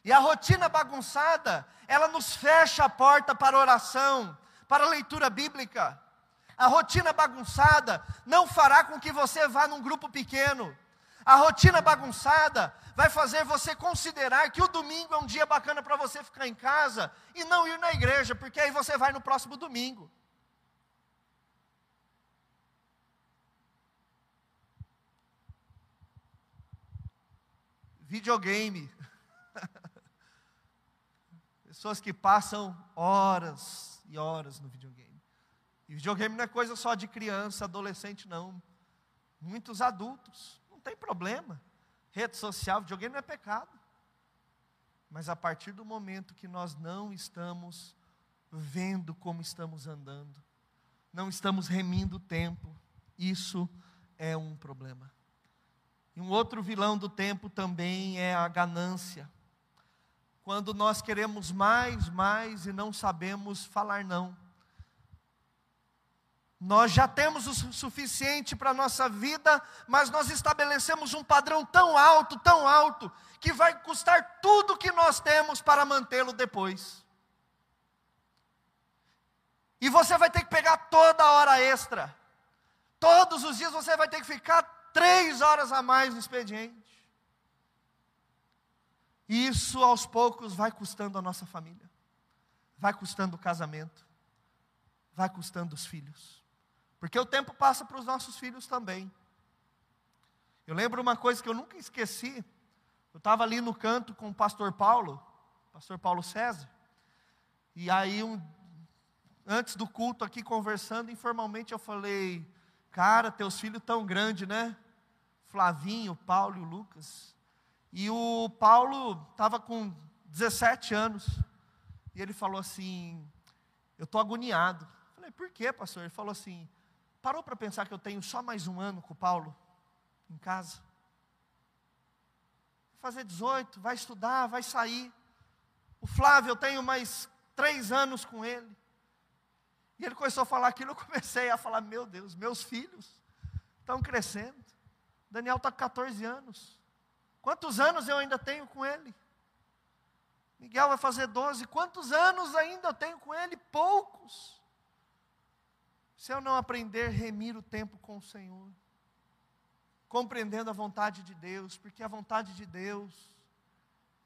E a rotina bagunçada, ela nos fecha a porta para oração, para leitura bíblica. A rotina bagunçada não fará com que você vá num grupo pequeno. A rotina bagunçada vai fazer você considerar que o domingo é um dia bacana para você ficar em casa e não ir na igreja, porque aí você vai no próximo domingo. Videogame. Pessoas que passam horas e horas no videogame. E videogame não é coisa só de criança, adolescente, não. Muitos adultos. Tem problema. Rede social, videogame não é pecado. Mas a partir do momento que nós não estamos vendo como estamos andando, não estamos remindo o tempo, isso é um problema. E um outro vilão do tempo também é a ganância. Quando nós queremos mais, mais e não sabemos falar não. Nós já temos o suficiente para a nossa vida, mas nós estabelecemos um padrão tão alto, tão alto, que vai custar tudo que nós temos para mantê-lo depois. E você vai ter que pegar toda a hora extra. Todos os dias você vai ter que ficar três horas a mais no expediente. E isso aos poucos vai custando a nossa família, vai custando o casamento, vai custando os filhos. Porque o tempo passa para os nossos filhos também. Eu lembro uma coisa que eu nunca esqueci. Eu estava ali no canto com o pastor Paulo, pastor Paulo César. E aí, um, antes do culto aqui, conversando informalmente, eu falei: Cara, teus filhos tão grandes, né? Flavinho, Paulo e Lucas. E o Paulo estava com 17 anos. E ele falou assim: Eu estou agoniado. Eu falei: Por quê, pastor? Ele falou assim: Parou para pensar que eu tenho só mais um ano com o Paulo em casa? Vai fazer 18, vai estudar, vai sair. O Flávio, eu tenho mais três anos com ele. E ele começou a falar aquilo, eu comecei a falar: Meu Deus, meus filhos estão crescendo. Daniel está com 14 anos. Quantos anos eu ainda tenho com ele? Miguel vai fazer 12. Quantos anos ainda eu tenho com ele? Poucos. Se eu não aprender a remir o tempo com o Senhor, compreendendo a vontade de Deus, porque a vontade de Deus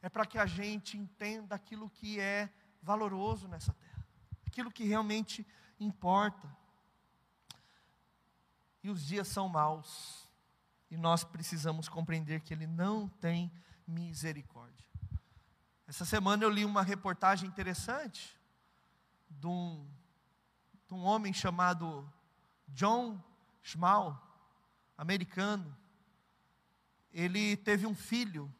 é para que a gente entenda aquilo que é valoroso nessa terra, aquilo que realmente importa. E os dias são maus, e nós precisamos compreender que Ele não tem misericórdia. Essa semana eu li uma reportagem interessante de um de um homem chamado John Schmal, americano. Ele teve um filho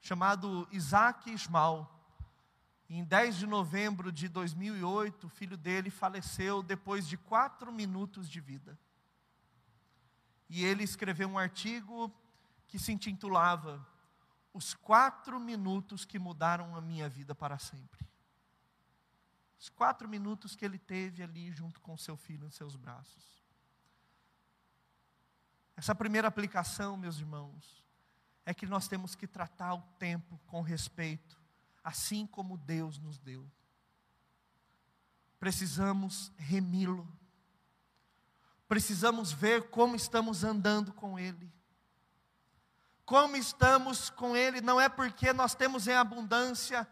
chamado Isaac Schmal. Em 10 de novembro de 2008, o filho dele faleceu depois de quatro minutos de vida. e ele escreveu um artigo que se intitulava Os Quatro Minutos que Mudaram a Minha Vida para Sempre. Os quatro minutos que ele teve ali junto com seu filho em seus braços. Essa primeira aplicação, meus irmãos, é que nós temos que tratar o tempo com respeito, assim como Deus nos deu. Precisamos remi-lo precisamos ver como estamos andando com Ele. Como estamos com Ele, não é porque nós temos em abundância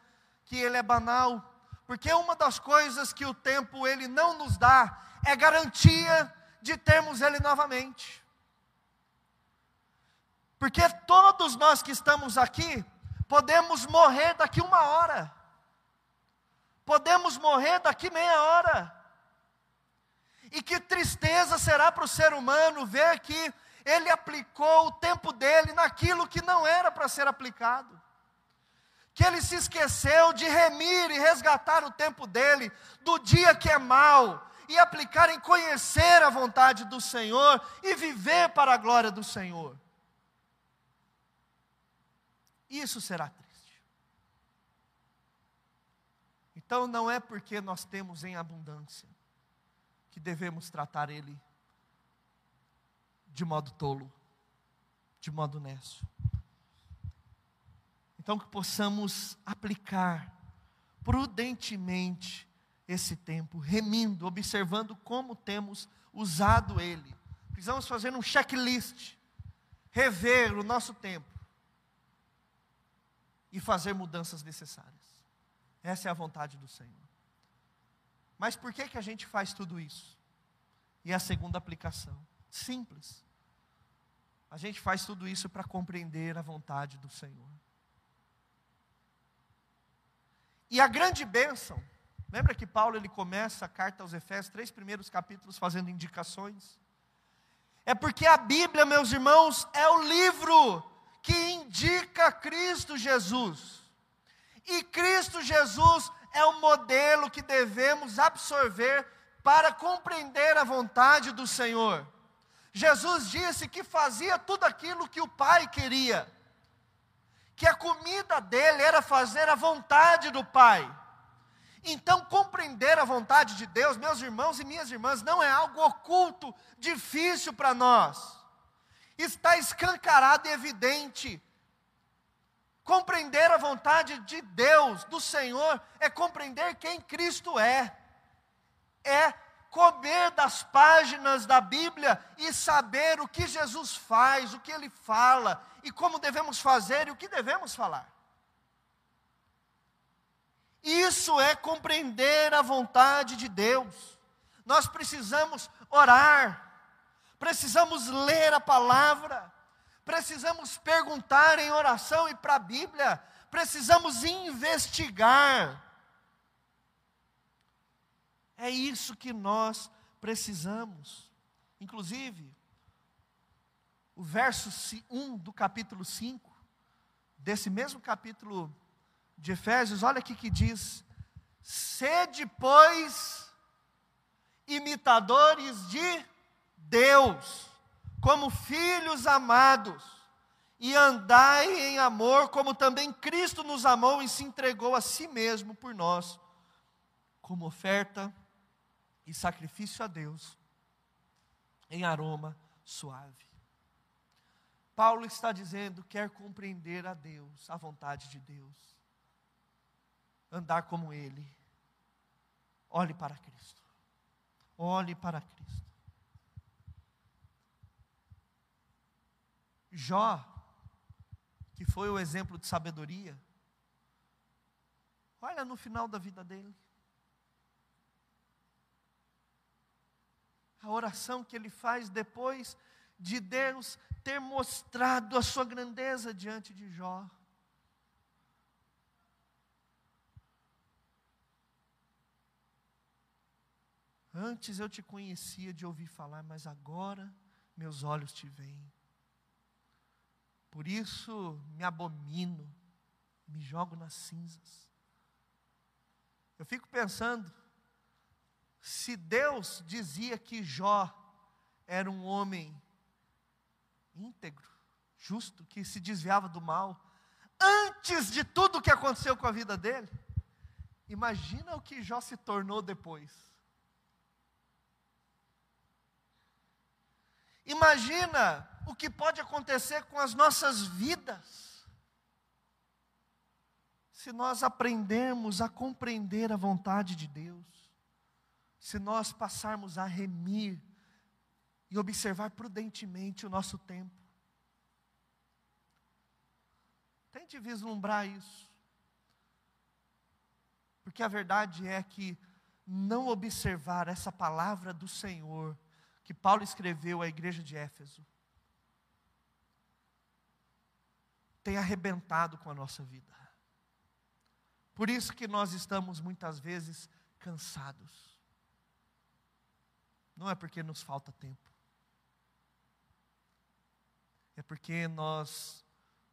que Ele é banal, porque uma das coisas que o tempo Ele não nos dá é garantia de termos Ele novamente. Porque todos nós que estamos aqui, podemos morrer daqui uma hora, podemos morrer daqui meia hora, e que tristeza será para o ser humano ver que ele aplicou o tempo dele naquilo que não era para ser aplicado. Que ele se esqueceu de remir e resgatar o tempo dele do dia que é mal e aplicar em conhecer a vontade do Senhor e viver para a glória do Senhor. Isso será triste. Então não é porque nós temos em abundância que devemos tratar ele de modo tolo, de modo nécio. Então, que possamos aplicar prudentemente esse tempo, remindo, observando como temos usado ele. Precisamos fazer um checklist, rever o nosso tempo e fazer mudanças necessárias. Essa é a vontade do Senhor. Mas por que, que a gente faz tudo isso? E a segunda aplicação, simples. A gente faz tudo isso para compreender a vontade do Senhor. E a grande bênção, lembra que Paulo ele começa a carta aos Efésios, três primeiros capítulos fazendo indicações? É porque a Bíblia, meus irmãos, é o livro que indica Cristo Jesus. E Cristo Jesus é o modelo que devemos absorver para compreender a vontade do Senhor. Jesus disse que fazia tudo aquilo que o Pai queria, que a comida dele era fazer a vontade do Pai. Então, compreender a vontade de Deus, meus irmãos e minhas irmãs, não é algo oculto, difícil para nós. Está escancarado e evidente Compreender a vontade de Deus, do Senhor, é compreender quem Cristo é. É comer das páginas da Bíblia e saber o que Jesus faz, o que ele fala, e como devemos fazer e o que devemos falar. Isso é compreender a vontade de Deus. Nós precisamos orar, precisamos ler a palavra, precisamos perguntar em oração e para a Bíblia, precisamos investigar. É isso que nós precisamos. Inclusive, o verso 1 do capítulo 5, desse mesmo capítulo de Efésios, olha aqui que diz: Sede, pois, imitadores de Deus como filhos amados, e andai em amor, como também Cristo nos amou e se entregou a si mesmo por nós, como oferta e sacrifício a Deus, em aroma suave. Paulo está dizendo: quer compreender a Deus, a vontade de Deus, andar como Ele. Olhe para Cristo. Olhe para Cristo. Jó, que foi o exemplo de sabedoria, olha no final da vida dele. A oração que ele faz depois de Deus ter mostrado a sua grandeza diante de Jó. Antes eu te conhecia de ouvir falar, mas agora meus olhos te veem. Por isso me abomino, me jogo nas cinzas. Eu fico pensando, se Deus dizia que Jó era um homem íntegro, justo, que se desviava do mal, antes de tudo o que aconteceu com a vida dele, imagina o que Jó se tornou depois. Imagina o que pode acontecer com as nossas vidas, se nós aprendermos a compreender a vontade de Deus, se nós passarmos a remir e observar prudentemente o nosso tempo. Tente vislumbrar isso. Porque a verdade é que não observar essa palavra do Senhor que Paulo escreveu à igreja de Éfeso tem arrebentado com a nossa vida. Por isso que nós estamos muitas vezes cansados. Não é porque nos falta tempo. É porque nós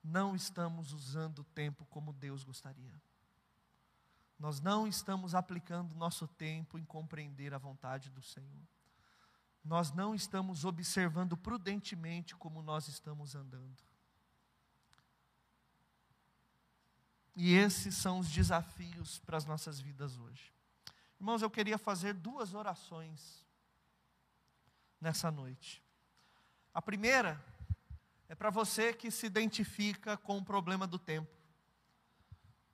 não estamos usando o tempo como Deus gostaria. Nós não estamos aplicando nosso tempo em compreender a vontade do Senhor. Nós não estamos observando prudentemente como nós estamos andando. E esses são os desafios para as nossas vidas hoje. Irmãos, eu queria fazer duas orações nessa noite. A primeira é para você que se identifica com o problema do tempo.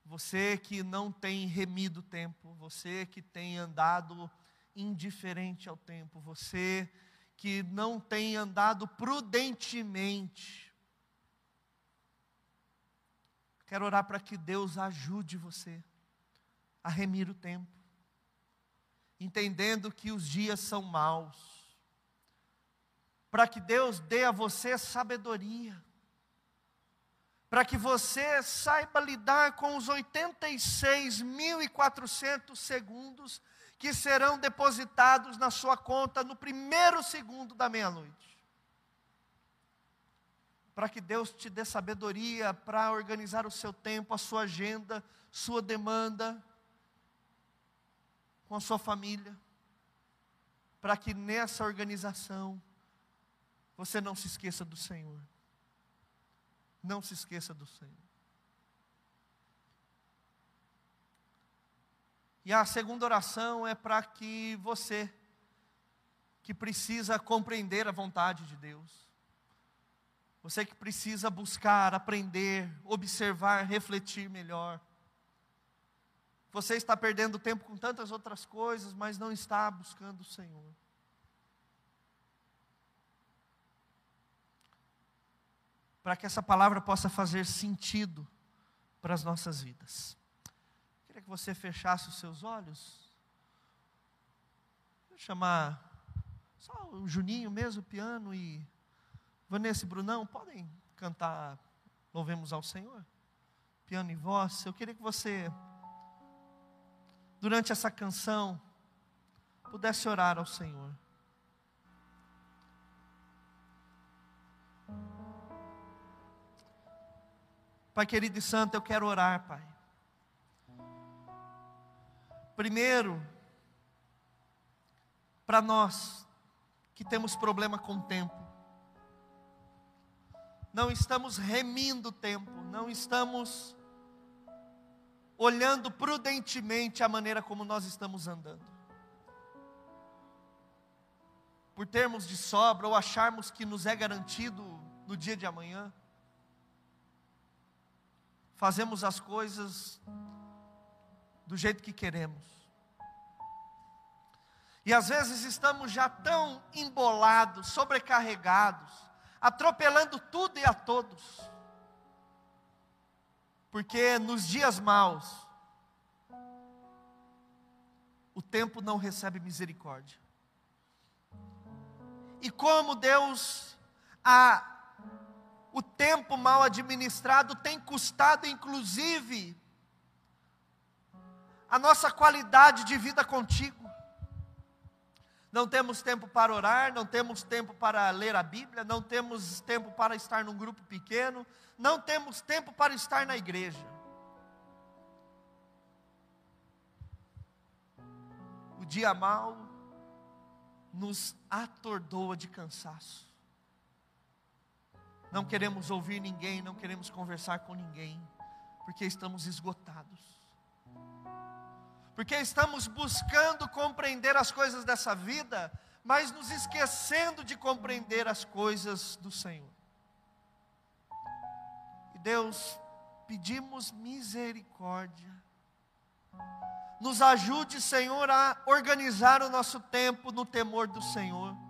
Você que não tem remido o tempo, você que tem andado indiferente ao tempo, você que não tem andado prudentemente. Quero orar para que Deus ajude você a remir o tempo, entendendo que os dias são maus para que Deus dê a você sabedoria, para que você saiba lidar com os 86.400 segundos que serão depositados na sua conta no primeiro segundo da meia-noite. Para que Deus te dê sabedoria para organizar o seu tempo, a sua agenda, sua demanda com a sua família, para que nessa organização você não se esqueça do Senhor. Não se esqueça do Senhor. E a segunda oração é para que você, que precisa compreender a vontade de Deus, você que precisa buscar, aprender, observar, refletir melhor, você está perdendo tempo com tantas outras coisas, mas não está buscando o Senhor. Para que essa palavra possa fazer sentido para as nossas vidas. Queria que você fechasse os seus olhos. Vou chamar só o Juninho mesmo, o piano e Vanessa e Brunão, podem cantar Louvemos ao Senhor? Piano e voz. Eu queria que você, durante essa canção, pudesse orar ao Senhor. Pai querido e santo, eu quero orar, Pai. Primeiro, para nós que temos problema com o tempo, não estamos remindo o tempo, não estamos olhando prudentemente a maneira como nós estamos andando. Por termos de sobra ou acharmos que nos é garantido no dia de amanhã, fazemos as coisas do jeito que queremos. E às vezes estamos já tão embolados, sobrecarregados, atropelando tudo e a todos. Porque nos dias maus, o tempo não recebe misericórdia. E como Deus a o tempo mal administrado tem custado, inclusive, a nossa qualidade de vida contigo. Não temos tempo para orar, não temos tempo para ler a Bíblia, não temos tempo para estar num grupo pequeno, não temos tempo para estar na igreja. O dia mal nos atordoa de cansaço não queremos ouvir ninguém, não queremos conversar com ninguém, porque estamos esgotados. Porque estamos buscando compreender as coisas dessa vida, mas nos esquecendo de compreender as coisas do Senhor. E Deus, pedimos misericórdia. Nos ajude, Senhor, a organizar o nosso tempo no temor do Senhor.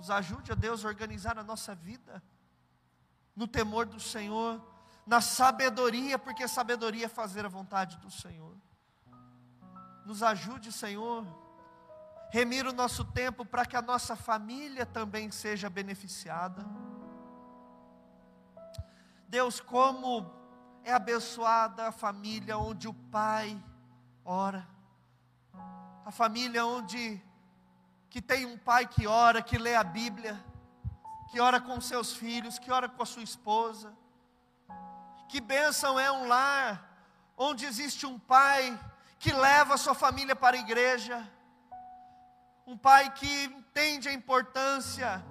Nos ajude, a Deus, a organizar a nossa vida no temor do Senhor, na sabedoria, porque sabedoria é fazer a vontade do Senhor. Nos ajude, Senhor, remir o nosso tempo para que a nossa família também seja beneficiada. Deus, como é abençoada a família onde o pai ora, a família onde que tem um pai que ora, que lê a Bíblia, que ora com seus filhos, que ora com a sua esposa. Que bênção é um lar onde existe um pai que leva a sua família para a igreja, um pai que entende a importância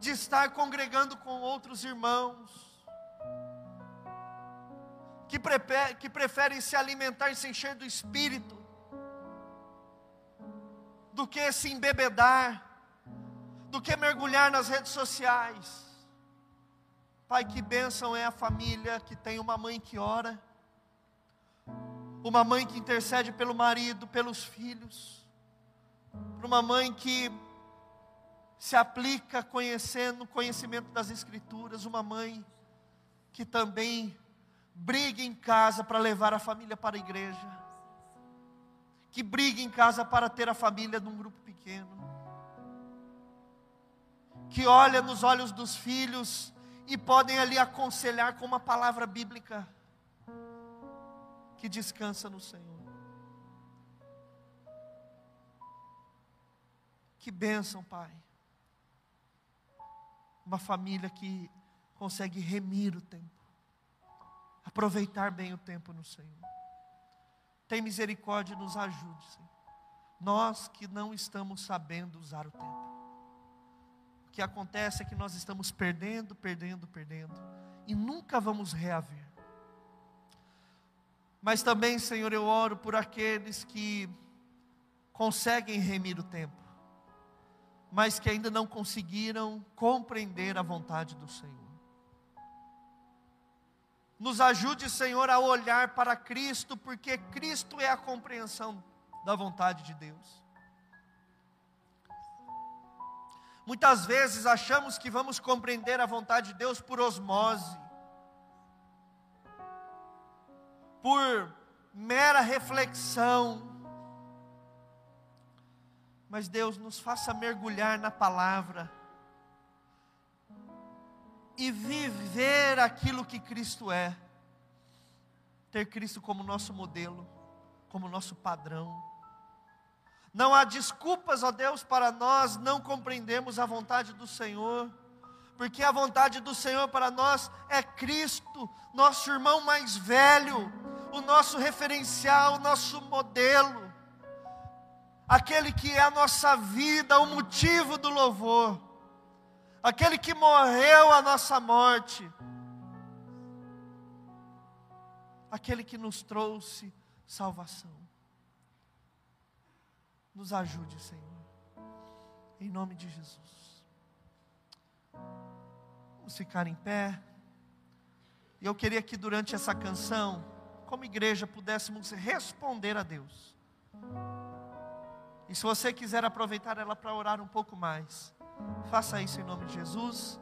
de estar congregando com outros irmãos, que, prefere, que preferem se alimentar e se encher do espírito, do que se embebedar, do que mergulhar nas redes sociais. Pai, que bênção é a família que tem uma mãe que ora, uma mãe que intercede pelo marido, pelos filhos, uma mãe que se aplica conhecendo o conhecimento das Escrituras, uma mãe que também brigue em casa para levar a família para a igreja, que brigue em casa para ter a família num grupo pequeno, que olha nos olhos dos filhos e podem ali aconselhar com uma palavra bíblica, que descansa no Senhor. Que bênção, Pai. Uma família que consegue remir o tempo aproveitar bem o tempo no Senhor. Tem misericórdia e nos ajude, Senhor. Nós que não estamos sabendo usar o tempo. O que acontece é que nós estamos perdendo, perdendo, perdendo, e nunca vamos reaver. Mas também, Senhor, eu oro por aqueles que conseguem remir o tempo, mas que ainda não conseguiram compreender a vontade do Senhor. Nos ajude, Senhor, a olhar para Cristo, porque Cristo é a compreensão da vontade de Deus. Muitas vezes achamos que vamos compreender a vontade de Deus por osmose, por mera reflexão. Mas Deus nos faça mergulhar na palavra e viver aquilo que Cristo é. Ter Cristo como nosso modelo, como nosso padrão. Não há desculpas, ó Deus, para nós não compreendermos a vontade do Senhor, porque a vontade do Senhor para nós é Cristo, nosso irmão mais velho, o nosso referencial, o nosso modelo, aquele que é a nossa vida, o motivo do louvor aquele que morreu a nossa morte, aquele que nos trouxe salvação. Nos ajude, Senhor, em nome de Jesus. Vamos ficar em pé. E eu queria que durante essa canção, como igreja, pudéssemos responder a Deus. E se você quiser aproveitar ela para orar um pouco mais, Faça isso em nome de Jesus.